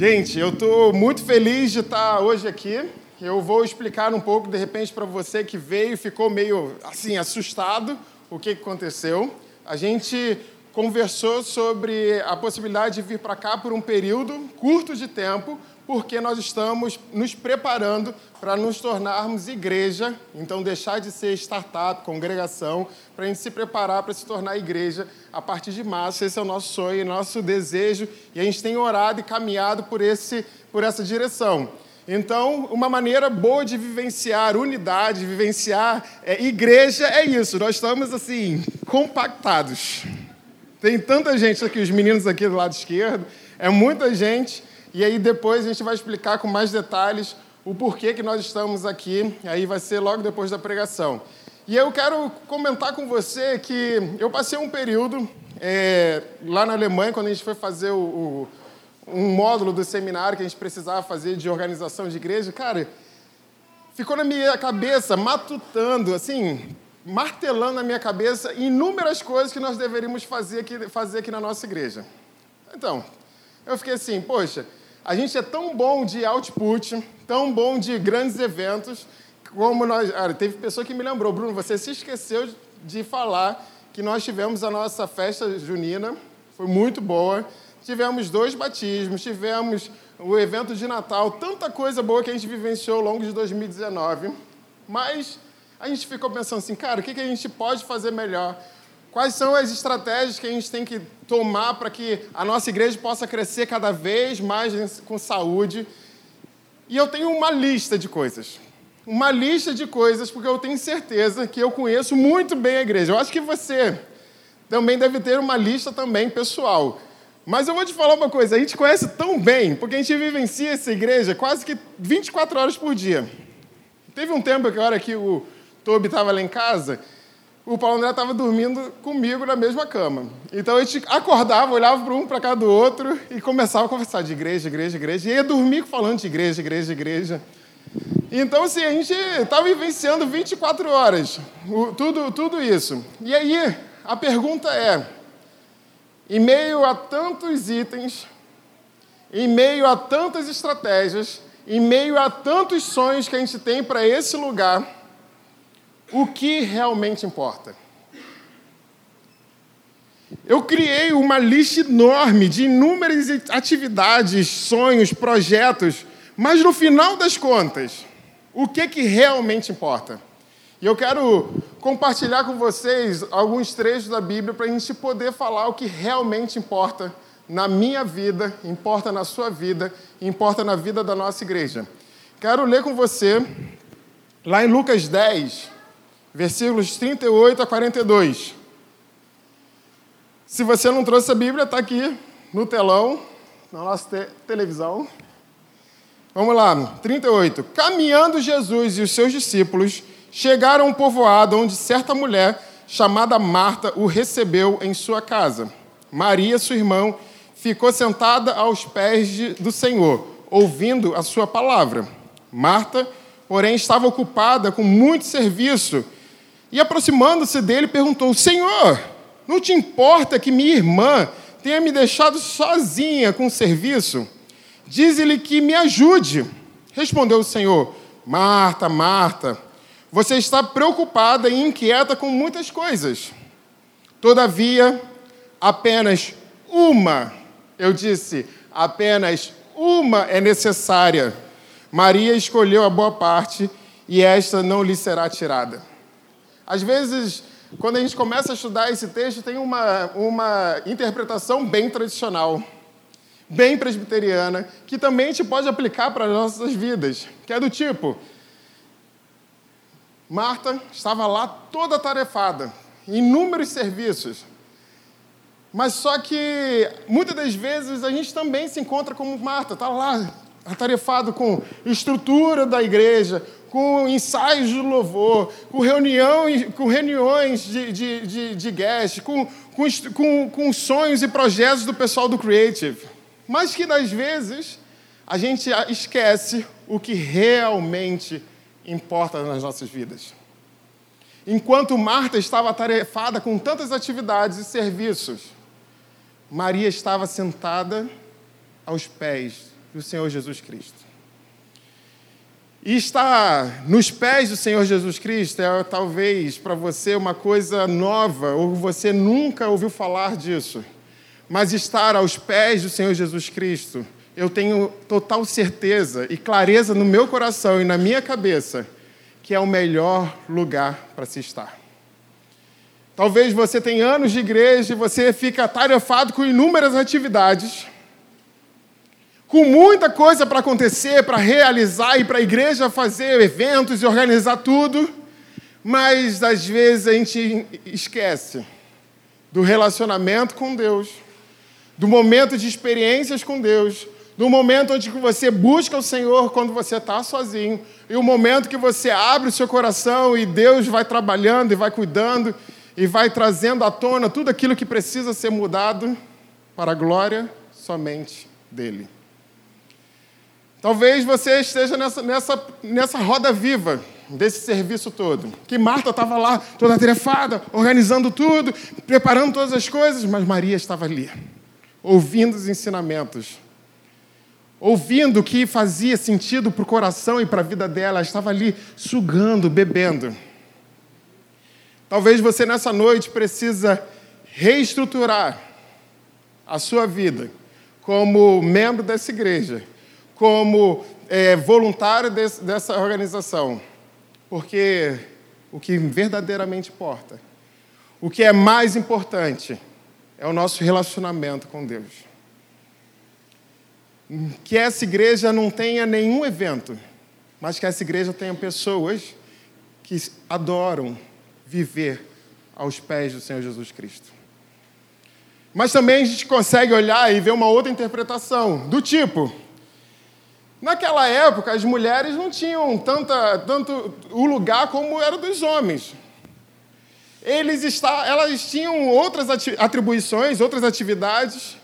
Gente, eu estou muito feliz de estar hoje aqui. Eu vou explicar um pouco, de repente, para você que veio e ficou meio assim assustado o que aconteceu. A gente conversou sobre a possibilidade de vir para cá por um período curto de tempo, porque nós estamos nos preparando para nos tornarmos igreja, então deixar de ser startup, congregação, para a gente se preparar para se tornar igreja a partir de março. Esse é o nosso sonho, nosso desejo, e a gente tem orado e caminhado por, esse, por essa direção. Então, uma maneira boa de vivenciar unidade, vivenciar é, igreja é isso. Nós estamos assim compactados. Tem tanta gente aqui, os meninos aqui do lado esquerdo, é muita gente. E aí depois a gente vai explicar com mais detalhes o porquê que nós estamos aqui. Aí vai ser logo depois da pregação. E eu quero comentar com você que eu passei um período é, lá na Alemanha, quando a gente foi fazer o, o, um módulo do seminário que a gente precisava fazer de organização de igreja. Cara, ficou na minha cabeça, matutando, assim, martelando na minha cabeça inúmeras coisas que nós deveríamos fazer aqui, fazer aqui na nossa igreja. Então, eu fiquei assim, poxa, a gente é tão bom de output, tão bom de grandes eventos, como nós. Ah, teve pessoa que me lembrou, Bruno, você se esqueceu de falar que nós tivemos a nossa festa junina, foi muito boa. Tivemos dois batismos, tivemos o evento de Natal, tanta coisa boa que a gente vivenciou ao longo de 2019. Mas a gente ficou pensando assim, cara, o que a gente pode fazer melhor? Quais são as estratégias que a gente tem que tomar para que a nossa igreja possa crescer cada vez mais com saúde? E eu tenho uma lista de coisas. Uma lista de coisas, porque eu tenho certeza que eu conheço muito bem a igreja. Eu acho que você também deve ter uma lista também pessoal. Mas eu vou te falar uma coisa, a gente conhece tão bem, porque a gente vivencia essa igreja quase que 24 horas por dia. Teve um tempo que a hora que o Toby estava lá em casa, o Paulo André estava dormindo comigo na mesma cama. Então a gente acordava, olhava para um para cada do outro e começava a conversar de igreja, igreja, igreja. E ia dormir falando de igreja, igreja, igreja. Então, assim, a gente estava vivenciando 24 horas, tudo, tudo isso. E aí, a pergunta é: em meio a tantos itens, em meio a tantas estratégias, em meio a tantos sonhos que a gente tem para esse lugar, o que realmente importa. Eu criei uma lista enorme de inúmeras atividades, sonhos, projetos, mas no final das contas, o que, que realmente importa? E eu quero compartilhar com vocês alguns trechos da Bíblia para a gente poder falar o que realmente importa na minha vida, importa na sua vida, importa na vida da nossa igreja. Quero ler com você, lá em Lucas 10, versículos 38 a 42. Se você não trouxe a Bíblia, está aqui no telão, na nossa te televisão. Vamos lá, 38. Caminhando Jesus e os seus discípulos chegaram a um povoado onde certa mulher chamada Marta o recebeu em sua casa. Maria, sua irmã, ficou sentada aos pés de, do Senhor, ouvindo a sua palavra. Marta, porém, estava ocupada com muito serviço e aproximando-se dele, perguntou: Senhor, não te importa que minha irmã tenha me deixado sozinha com o serviço? Diz-lhe que me ajude. Respondeu o Senhor: Marta, Marta, você está preocupada e inquieta com muitas coisas. Todavia, apenas uma, eu disse, apenas uma é necessária. Maria escolheu a boa parte e esta não lhe será tirada. Às vezes, quando a gente começa a estudar esse texto, tem uma, uma interpretação bem tradicional, bem presbiteriana, que também a gente pode aplicar para as nossas vidas, que é do tipo: Marta estava lá toda tarefada, inúmeros serviços. Mas só que muitas das vezes a gente também se encontra como Marta, está lá atarefado com estrutura da igreja, com ensaios de louvor, com, reunião, com reuniões de, de, de, de guest, com, com, com sonhos e projetos do pessoal do Creative. Mas que, às vezes, a gente esquece o que realmente importa nas nossas vidas. Enquanto Marta estava atarefada com tantas atividades e serviços, Maria estava sentada aos pés do Senhor Jesus Cristo. E estar nos pés do Senhor Jesus Cristo é talvez para você uma coisa nova, ou você nunca ouviu falar disso. Mas estar aos pés do Senhor Jesus Cristo, eu tenho total certeza e clareza no meu coração e na minha cabeça que é o melhor lugar para se estar. Talvez você tenha anos de igreja e você fica atarefado com inúmeras atividades com muita coisa para acontecer, para realizar e para a igreja fazer eventos e organizar tudo, mas às vezes a gente esquece do relacionamento com Deus, do momento de experiências com Deus, do momento onde você busca o Senhor quando você está sozinho, e o momento que você abre o seu coração e Deus vai trabalhando e vai cuidando e vai trazendo à tona tudo aquilo que precisa ser mudado para a glória somente dEle. Talvez você esteja nessa, nessa, nessa roda viva desse serviço todo. Que Marta estava lá, toda atarefada, organizando tudo, preparando todas as coisas, mas Maria estava ali, ouvindo os ensinamentos, ouvindo o que fazia sentido para o coração e para a vida dela, ela estava ali sugando, bebendo. Talvez você nessa noite precisa reestruturar a sua vida como membro dessa igreja como é, voluntário dessa organização, porque o que verdadeiramente importa, o que é mais importante, é o nosso relacionamento com Deus. Que essa igreja não tenha nenhum evento, mas que essa igreja tenha pessoas que adoram viver aos pés do Senhor Jesus Cristo. Mas também a gente consegue olhar e ver uma outra interpretação, do tipo, Naquela época, as mulheres não tinham tanta, tanto o lugar como era dos homens. Eles está, elas tinham outras atribuições, outras atividades,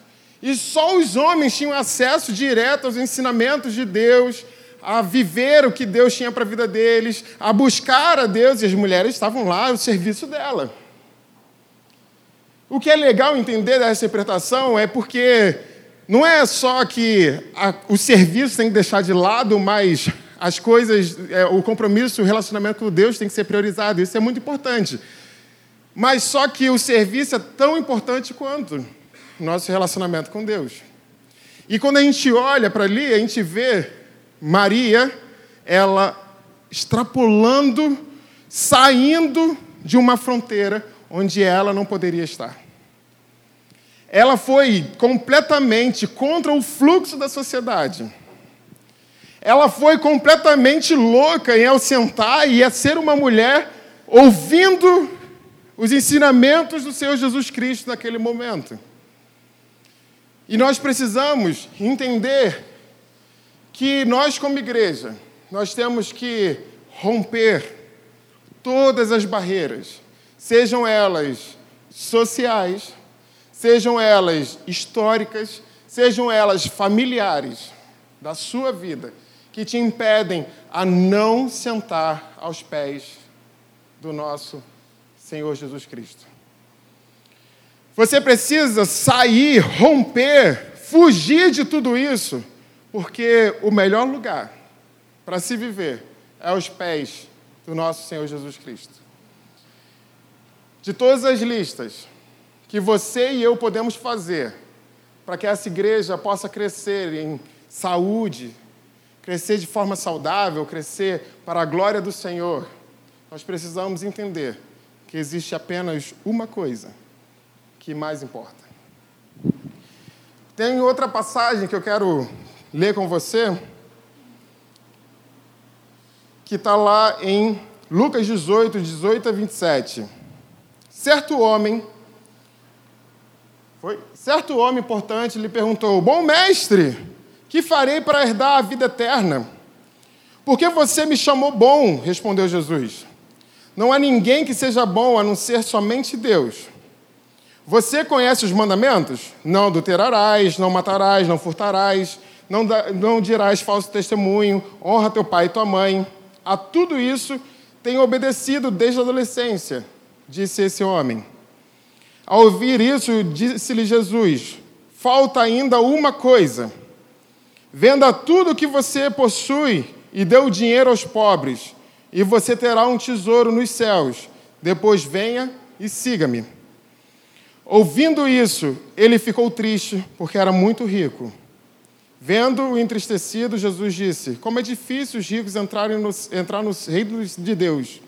e só os homens tinham acesso direto aos ensinamentos de Deus, a viver o que Deus tinha para a vida deles, a buscar a Deus, e as mulheres estavam lá ao serviço dela. O que é legal entender dessa interpretação é porque não é só que a, o serviço tem que deixar de lado, mas as coisas, é, o compromisso, o relacionamento com Deus tem que ser priorizado. Isso é muito importante. Mas só que o serviço é tão importante quanto o nosso relacionamento com Deus. E quando a gente olha para ali, a gente vê Maria, ela extrapolando, saindo de uma fronteira onde ela não poderia estar ela foi completamente contra o fluxo da sociedade. Ela foi completamente louca em ao sentar e a ser uma mulher ouvindo os ensinamentos do Senhor Jesus Cristo naquele momento. E nós precisamos entender que nós, como igreja, nós temos que romper todas as barreiras, sejam elas sociais, sejam elas históricas, sejam elas familiares da sua vida, que te impedem a não sentar aos pés do nosso Senhor Jesus Cristo. Você precisa sair, romper, fugir de tudo isso, porque o melhor lugar para se viver é aos pés do nosso Senhor Jesus Cristo. De todas as listas, que você e eu podemos fazer para que essa igreja possa crescer em saúde, crescer de forma saudável, crescer para a glória do Senhor, nós precisamos entender que existe apenas uma coisa que mais importa. Tem outra passagem que eu quero ler com você, que está lá em Lucas 18, 18 a 27. Certo homem foi? Certo homem importante lhe perguntou: Bom mestre, que farei para herdar a vida eterna? Porque você me chamou bom, respondeu Jesus. Não há ninguém que seja bom a não ser somente Deus. Você conhece os mandamentos? Não adulterarás, não matarás, não furtarás, não, não dirás falso testemunho, honra teu pai e tua mãe. A tudo isso tenho obedecido desde a adolescência, disse esse homem. Ao ouvir isso, disse-lhe Jesus: Falta ainda uma coisa. Venda tudo o que você possui e dê o dinheiro aos pobres, e você terá um tesouro nos céus. Depois venha e siga-me. Ouvindo isso, ele ficou triste, porque era muito rico. Vendo-o entristecido, Jesus disse: Como é difícil os ricos entrarem no, entrar nos reinos de Deus.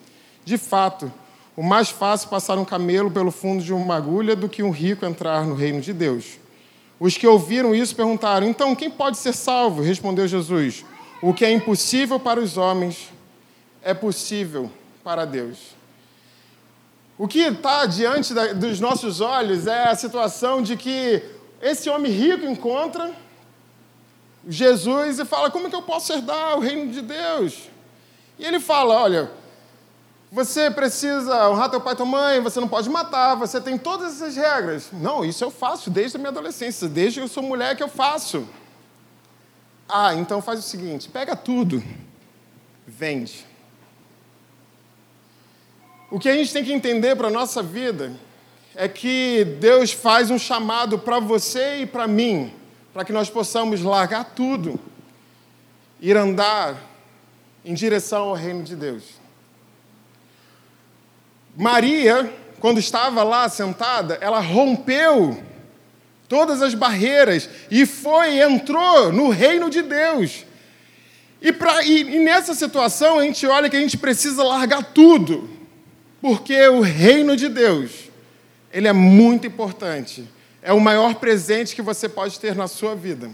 De fato, o mais fácil passar um camelo pelo fundo de uma agulha do que um rico entrar no reino de Deus. Os que ouviram isso perguntaram: Então, quem pode ser salvo? Respondeu Jesus: O que é impossível para os homens é possível para Deus. O que está diante dos nossos olhos é a situação de que esse homem rico encontra Jesus e fala: Como é que eu posso herdar o reino de Deus? E ele fala: Olha, você precisa honrar teu pai e tua mãe, você não pode matar, você tem todas essas regras. Não, isso eu faço desde a minha adolescência, desde que eu sou mulher que eu faço. Ah, então faz o seguinte: pega tudo, vende. O que a gente tem que entender para a nossa vida é que Deus faz um chamado para você e para mim, para que nós possamos largar tudo, ir andar em direção ao reino de Deus. Maria, quando estava lá sentada, ela rompeu todas as barreiras e foi, entrou no reino de Deus. E, pra, e, e nessa situação a gente olha que a gente precisa largar tudo, porque o reino de Deus, ele é muito importante. É o maior presente que você pode ter na sua vida.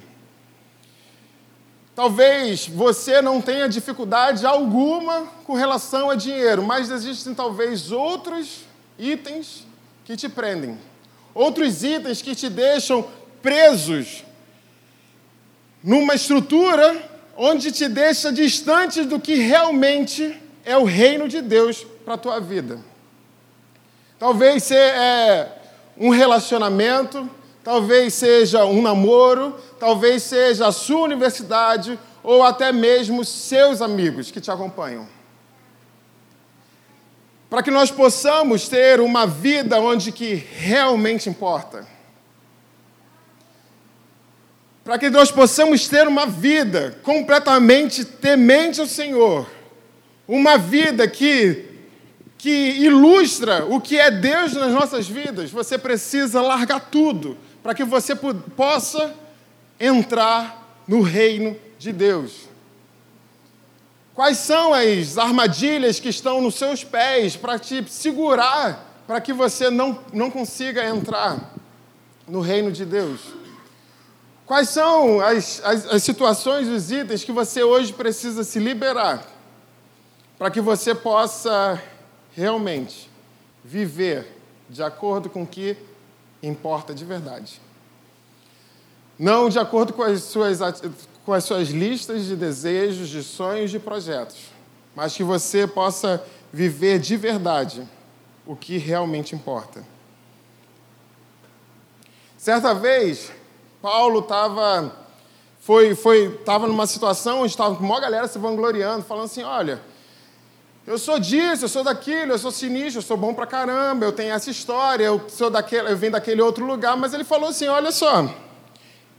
Talvez você não tenha dificuldade alguma com relação a dinheiro, mas existem talvez outros itens que te prendem, outros itens que te deixam presos numa estrutura onde te deixa distante do que realmente é o reino de Deus para a tua vida. Talvez você é um relacionamento, talvez seja um namoro, talvez seja a sua universidade ou até mesmo seus amigos que te acompanham. Para que nós possamos ter uma vida onde que realmente importa. Para que nós possamos ter uma vida completamente temente ao Senhor. Uma vida que que ilustra o que é Deus nas nossas vidas, você precisa largar tudo para que você possa entrar no reino de Deus. Quais são as armadilhas que estão nos seus pés para te segurar, para que você não, não consiga entrar no reino de Deus? Quais são as, as, as situações, os itens que você hoje precisa se liberar para que você possa realmente viver de acordo com o que importa de verdade. Não de acordo com as suas, com as suas listas de desejos, de sonhos, de projetos, mas que você possa viver de verdade o que realmente importa. Certa vez, Paulo estava foi, foi, tava numa situação onde estava com uma galera se vangloriando, falando assim: olha, eu sou disso, eu sou daquilo, eu sou sinistro, eu sou bom pra caramba, eu tenho essa história, eu sou daquele, eu venho daquele outro lugar, mas ele falou assim: olha só,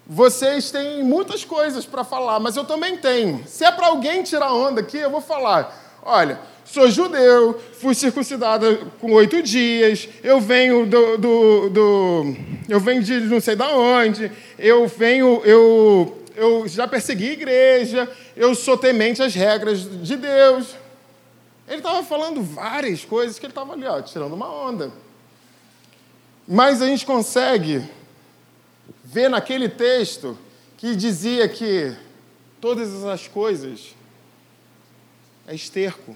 vocês têm muitas coisas para falar, mas eu também tenho. Se é para alguém tirar onda aqui, eu vou falar: olha, sou judeu, fui circuncidado com oito dias, eu venho do, do, do, eu venho de não sei da onde, eu venho, eu, eu já persegui a igreja, eu sou temente às regras de Deus. Ele estava falando várias coisas que ele estava ali, ó, tirando uma onda. Mas a gente consegue ver naquele texto que dizia que todas as coisas é esterco.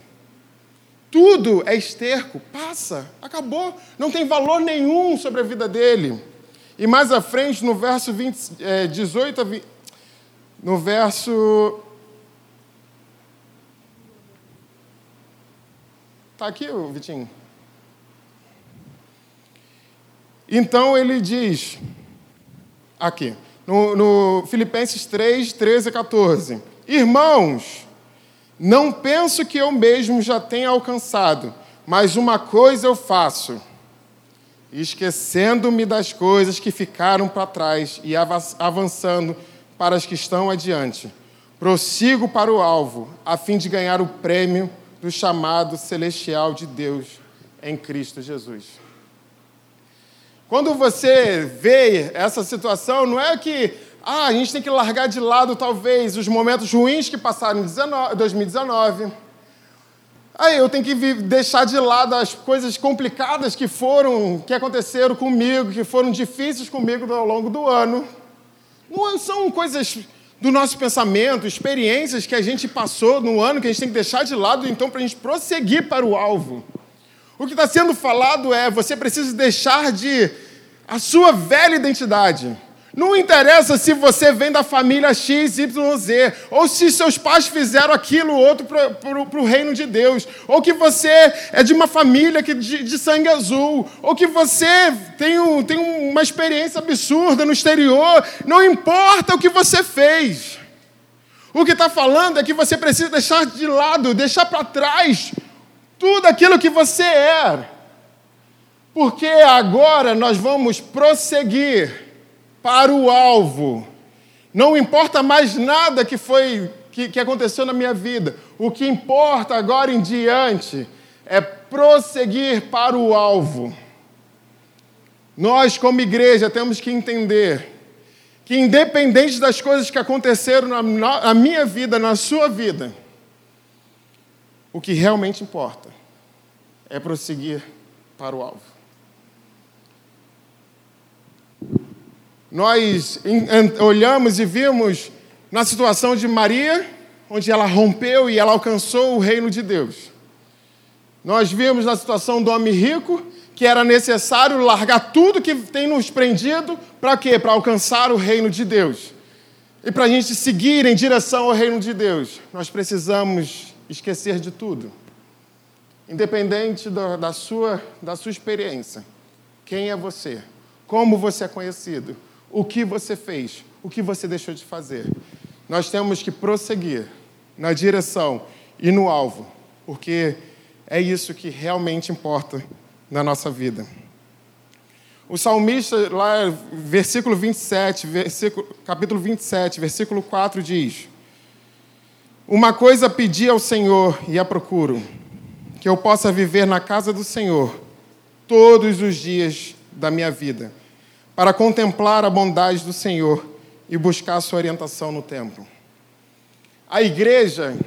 Tudo é esterco, passa, acabou, não tem valor nenhum sobre a vida dele. E mais à frente, no verso 20, é, 18 a 20, no verso Está aqui, Vitinho? Então ele diz, aqui, no, no, Filipenses 3, 13 e 14: Irmãos, não penso que eu mesmo já tenha alcançado, mas uma coisa eu faço, esquecendo-me das coisas que ficaram para trás e avançando para as que estão adiante. Prossigo para o alvo, a fim de ganhar o prêmio do chamado celestial de Deus em Cristo Jesus. Quando você vê essa situação, não é que ah, a gente tem que largar de lado, talvez, os momentos ruins que passaram em 2019. Aí eu tenho que deixar de lado as coisas complicadas que foram, que aconteceram comigo, que foram difíceis comigo ao longo do ano. Não são coisas do nosso pensamento, experiências que a gente passou no ano que a gente tem que deixar de lado, então, para a gente prosseguir para o alvo. O que está sendo falado é: você precisa deixar de a sua velha identidade não interessa se você vem da família X, Y, Z, ou se seus pais fizeram aquilo ou outro para o reino de Deus, ou que você é de uma família que, de, de sangue azul, ou que você tem, um, tem uma experiência absurda no exterior. Não importa o que você fez. O que está falando é que você precisa deixar de lado, deixar para trás tudo aquilo que você é. Porque agora nós vamos prosseguir para o alvo. Não importa mais nada que foi que, que aconteceu na minha vida. O que importa agora em diante é prosseguir para o alvo. Nós, como igreja, temos que entender que, independente das coisas que aconteceram na, na minha vida, na sua vida, o que realmente importa é prosseguir para o alvo. Nós olhamos e vimos na situação de Maria, onde ela rompeu e ela alcançou o reino de Deus. Nós vimos na situação do homem rico que era necessário largar tudo que tem nos prendido para quê? Para alcançar o reino de Deus. E para a gente seguir em direção ao reino de Deus, nós precisamos esquecer de tudo. Independente da, da, sua, da sua experiência. Quem é você? Como você é conhecido? O que você fez, o que você deixou de fazer. Nós temos que prosseguir na direção e no alvo, porque é isso que realmente importa na nossa vida. O salmista, lá, versículo 27, versículo, capítulo 27, versículo 4, diz: Uma coisa pedi ao Senhor e a procuro, que eu possa viver na casa do Senhor todos os dias da minha vida para contemplar a bondade do Senhor e buscar a sua orientação no templo. A igreja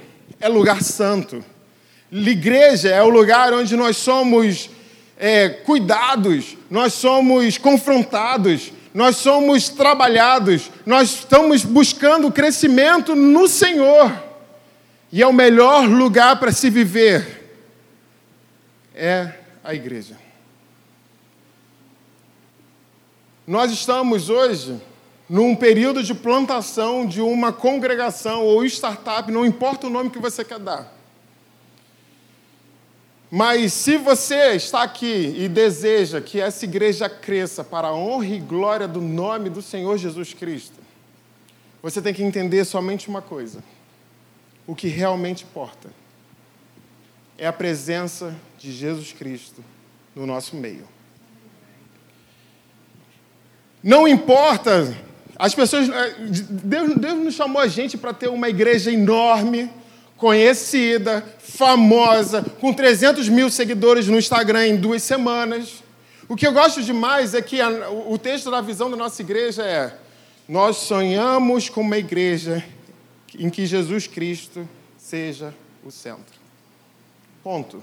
é lugar santo. A igreja é o lugar onde nós somos é, cuidados, nós somos confrontados, nós somos trabalhados, nós estamos buscando crescimento no Senhor. E é o melhor lugar para se viver é a igreja. Nós estamos hoje num período de plantação de uma congregação ou startup, não importa o nome que você quer dar. Mas se você está aqui e deseja que essa igreja cresça para a honra e glória do nome do Senhor Jesus Cristo, você tem que entender somente uma coisa: o que realmente importa é a presença de Jesus Cristo no nosso meio. Não importa. As pessoas. Eh, Deus, Deus nos chamou a gente para ter uma igreja enorme, conhecida, famosa, com 300 mil seguidores no Instagram em duas semanas. O que eu gosto demais é que a, o texto da visão da nossa igreja é: nós sonhamos com uma igreja em que Jesus Cristo seja o centro. Ponto.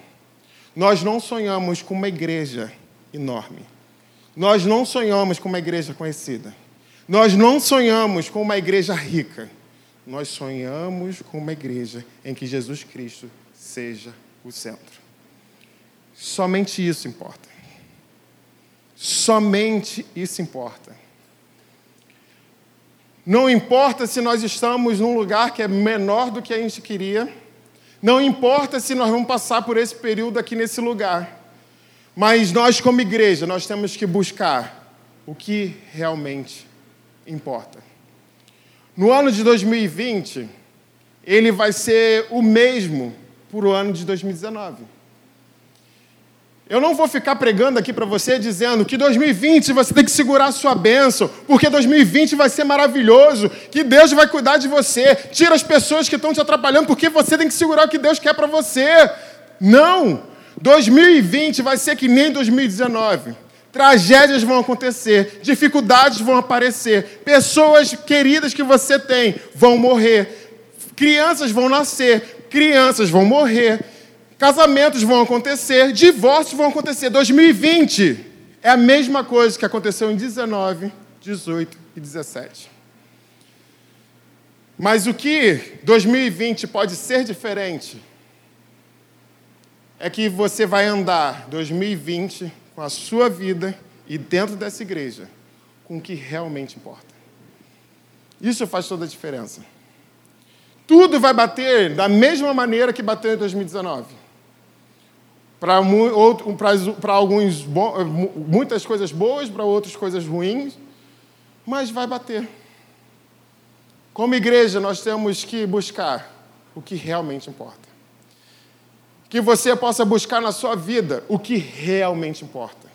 Nós não sonhamos com uma igreja enorme. Nós não sonhamos com uma igreja conhecida. Nós não sonhamos com uma igreja rica. Nós sonhamos com uma igreja em que Jesus Cristo seja o centro. Somente isso importa. Somente isso importa. Não importa se nós estamos num lugar que é menor do que a gente queria. Não importa se nós vamos passar por esse período aqui nesse lugar. Mas nós, como igreja, nós temos que buscar o que realmente importa. No ano de 2020, ele vai ser o mesmo para o ano de 2019. Eu não vou ficar pregando aqui para você dizendo que 2020 você tem que segurar a sua bênção, porque 2020 vai ser maravilhoso, que Deus vai cuidar de você. Tira as pessoas que estão te atrapalhando, porque você tem que segurar o que Deus quer para você. Não! 2020 vai ser que nem 2019. Tragédias vão acontecer, dificuldades vão aparecer, pessoas queridas que você tem vão morrer, crianças vão nascer, crianças vão morrer Casamentos vão acontecer, divórcios vão acontecer. 2020 é a mesma coisa que aconteceu em 19, 18 e 17. Mas o que 2020 pode ser diferente é que você vai andar 2020 com a sua vida e dentro dessa igreja com o que realmente importa. Isso faz toda a diferença. Tudo vai bater da mesma maneira que bateu em 2019 para alguns muitas coisas boas, para outras coisas ruins, mas vai bater. Como igreja, nós temos que buscar o que realmente importa. Que você possa buscar na sua vida o que realmente importa.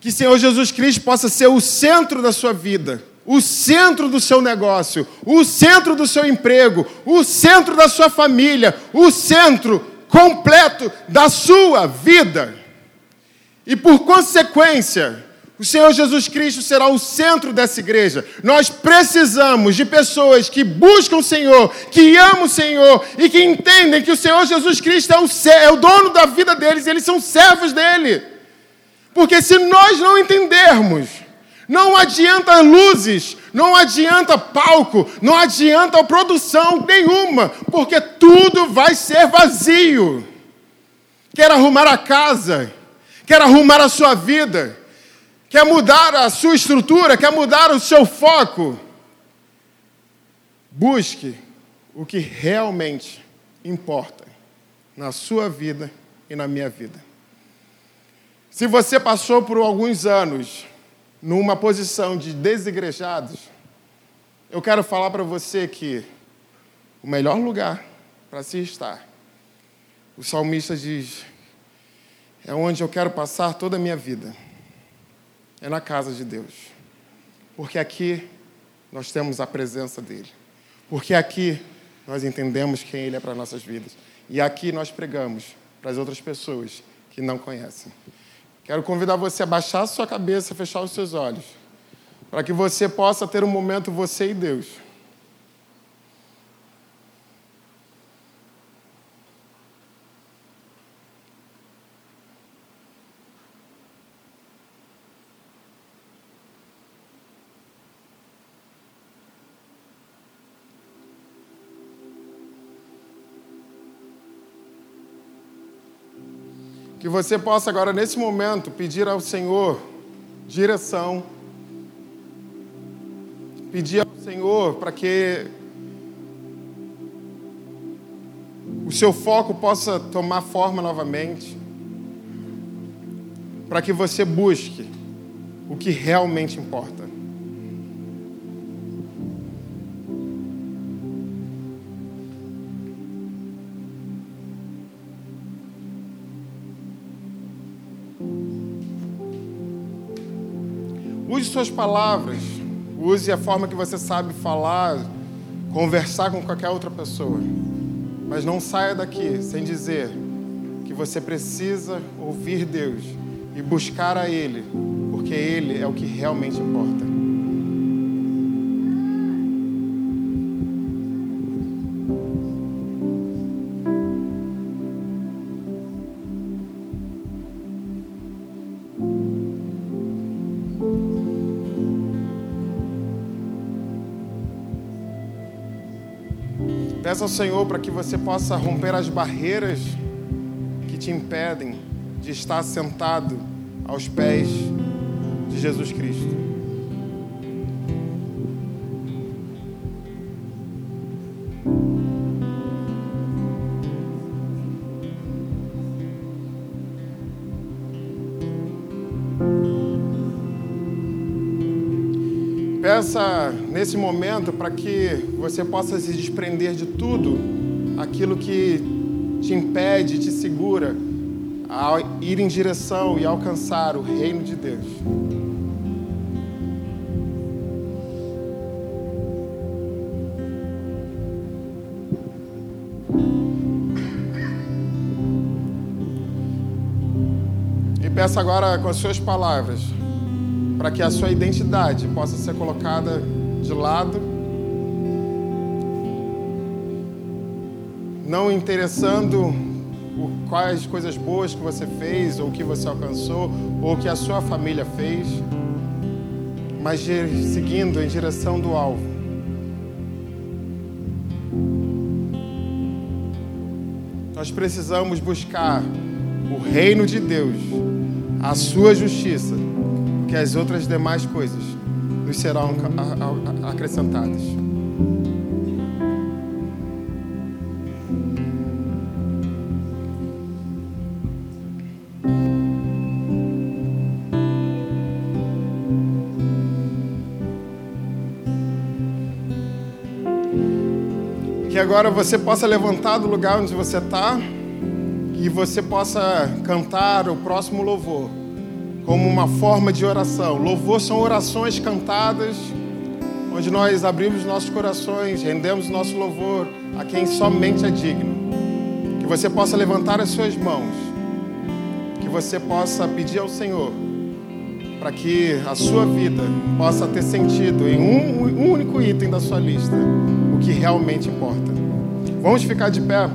Que Senhor Jesus Cristo possa ser o centro da sua vida, o centro do seu negócio, o centro do seu emprego, o centro da sua família, o centro completo da sua vida. E por consequência, o Senhor Jesus Cristo será o centro dessa igreja. Nós precisamos de pessoas que buscam o Senhor, que amam o Senhor e que entendem que o Senhor Jesus Cristo é o, é o dono da vida deles, eles são servos dele. Porque se nós não entendermos, não adianta luzes, não adianta palco, não adianta produção nenhuma, porque tudo vai ser vazio. Quer arrumar a casa, quer arrumar a sua vida, quer mudar a sua estrutura, quer mudar o seu foco. Busque o que realmente importa na sua vida e na minha vida. Se você passou por alguns anos numa posição de desigrejados, eu quero falar para você que o melhor lugar para se estar, o salmista diz, é onde eu quero passar toda a minha vida, é na casa de Deus, porque aqui nós temos a presença dEle, porque aqui nós entendemos quem Ele é para nossas vidas, e aqui nós pregamos para as outras pessoas que não conhecem. Quero convidar você a baixar a sua cabeça, fechar os seus olhos, para que você possa ter um momento você e Deus. Você possa agora, nesse momento, pedir ao Senhor direção, pedir ao Senhor para que o seu foco possa tomar forma novamente, para que você busque o que realmente importa. Suas palavras, use a forma que você sabe falar, conversar com qualquer outra pessoa. Mas não saia daqui sem dizer que você precisa ouvir Deus e buscar a Ele, porque Ele é o que realmente importa. Peça ao Senhor para que você possa romper as barreiras que te impedem de estar sentado aos pés de Jesus Cristo. Peça nesse momento para que você possa se desprender de tudo aquilo que te impede, te segura a ir em direção e alcançar o reino de Deus. E peço agora com as suas palavras, para que a sua identidade possa ser colocada de lado, não interessando quais coisas boas que você fez, ou que você alcançou, ou que a sua família fez, mas seguindo em direção do alvo. Nós precisamos buscar o reino de Deus, a sua justiça, que as outras demais coisas nos serão acrescentadas. Que agora você possa levantar do lugar onde você está e você possa cantar o próximo louvor como uma forma de oração. Louvor são orações cantadas, onde nós abrimos nossos corações, rendemos nosso louvor a quem somente é digno. Que você possa levantar as suas mãos, que você possa pedir ao Senhor para que a sua vida possa ter sentido em um, um único item da sua lista, o que realmente importa. Vamos ficar de pé.